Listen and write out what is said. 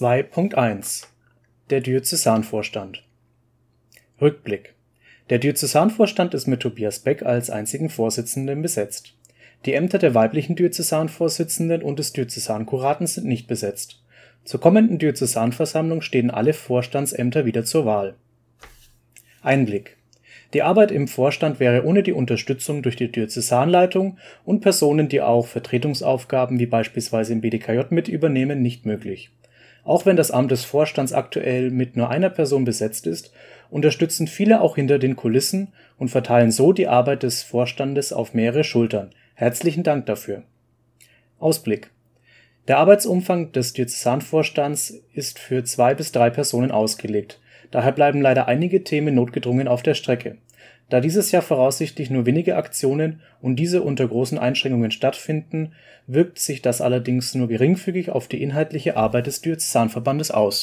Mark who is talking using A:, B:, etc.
A: 2.1 Der Diözesanvorstand Rückblick Der Diözesanvorstand ist mit Tobias Beck als einzigen Vorsitzenden besetzt. Die Ämter der weiblichen Diözesanvorsitzenden und des Diözesankuraten sind nicht besetzt. Zur kommenden Diözesanversammlung stehen alle Vorstandsämter wieder zur Wahl. Einblick Die Arbeit im Vorstand wäre ohne die Unterstützung durch die Diözesanleitung und Personen, die auch Vertretungsaufgaben wie beispielsweise im BDKJ mit übernehmen, nicht möglich. Auch wenn das Amt des Vorstands aktuell mit nur einer Person besetzt ist, unterstützen viele auch hinter den Kulissen und verteilen so die Arbeit des Vorstandes auf mehrere Schultern. Herzlichen Dank dafür. Ausblick Der Arbeitsumfang des Diözesanvorstands ist für zwei bis drei Personen ausgelegt, daher bleiben leider einige Themen notgedrungen auf der Strecke. Da dieses Jahr voraussichtlich nur wenige Aktionen und diese unter großen Einschränkungen stattfinden, wirkt sich das allerdings nur geringfügig auf die inhaltliche Arbeit des Diözesanverbandes aus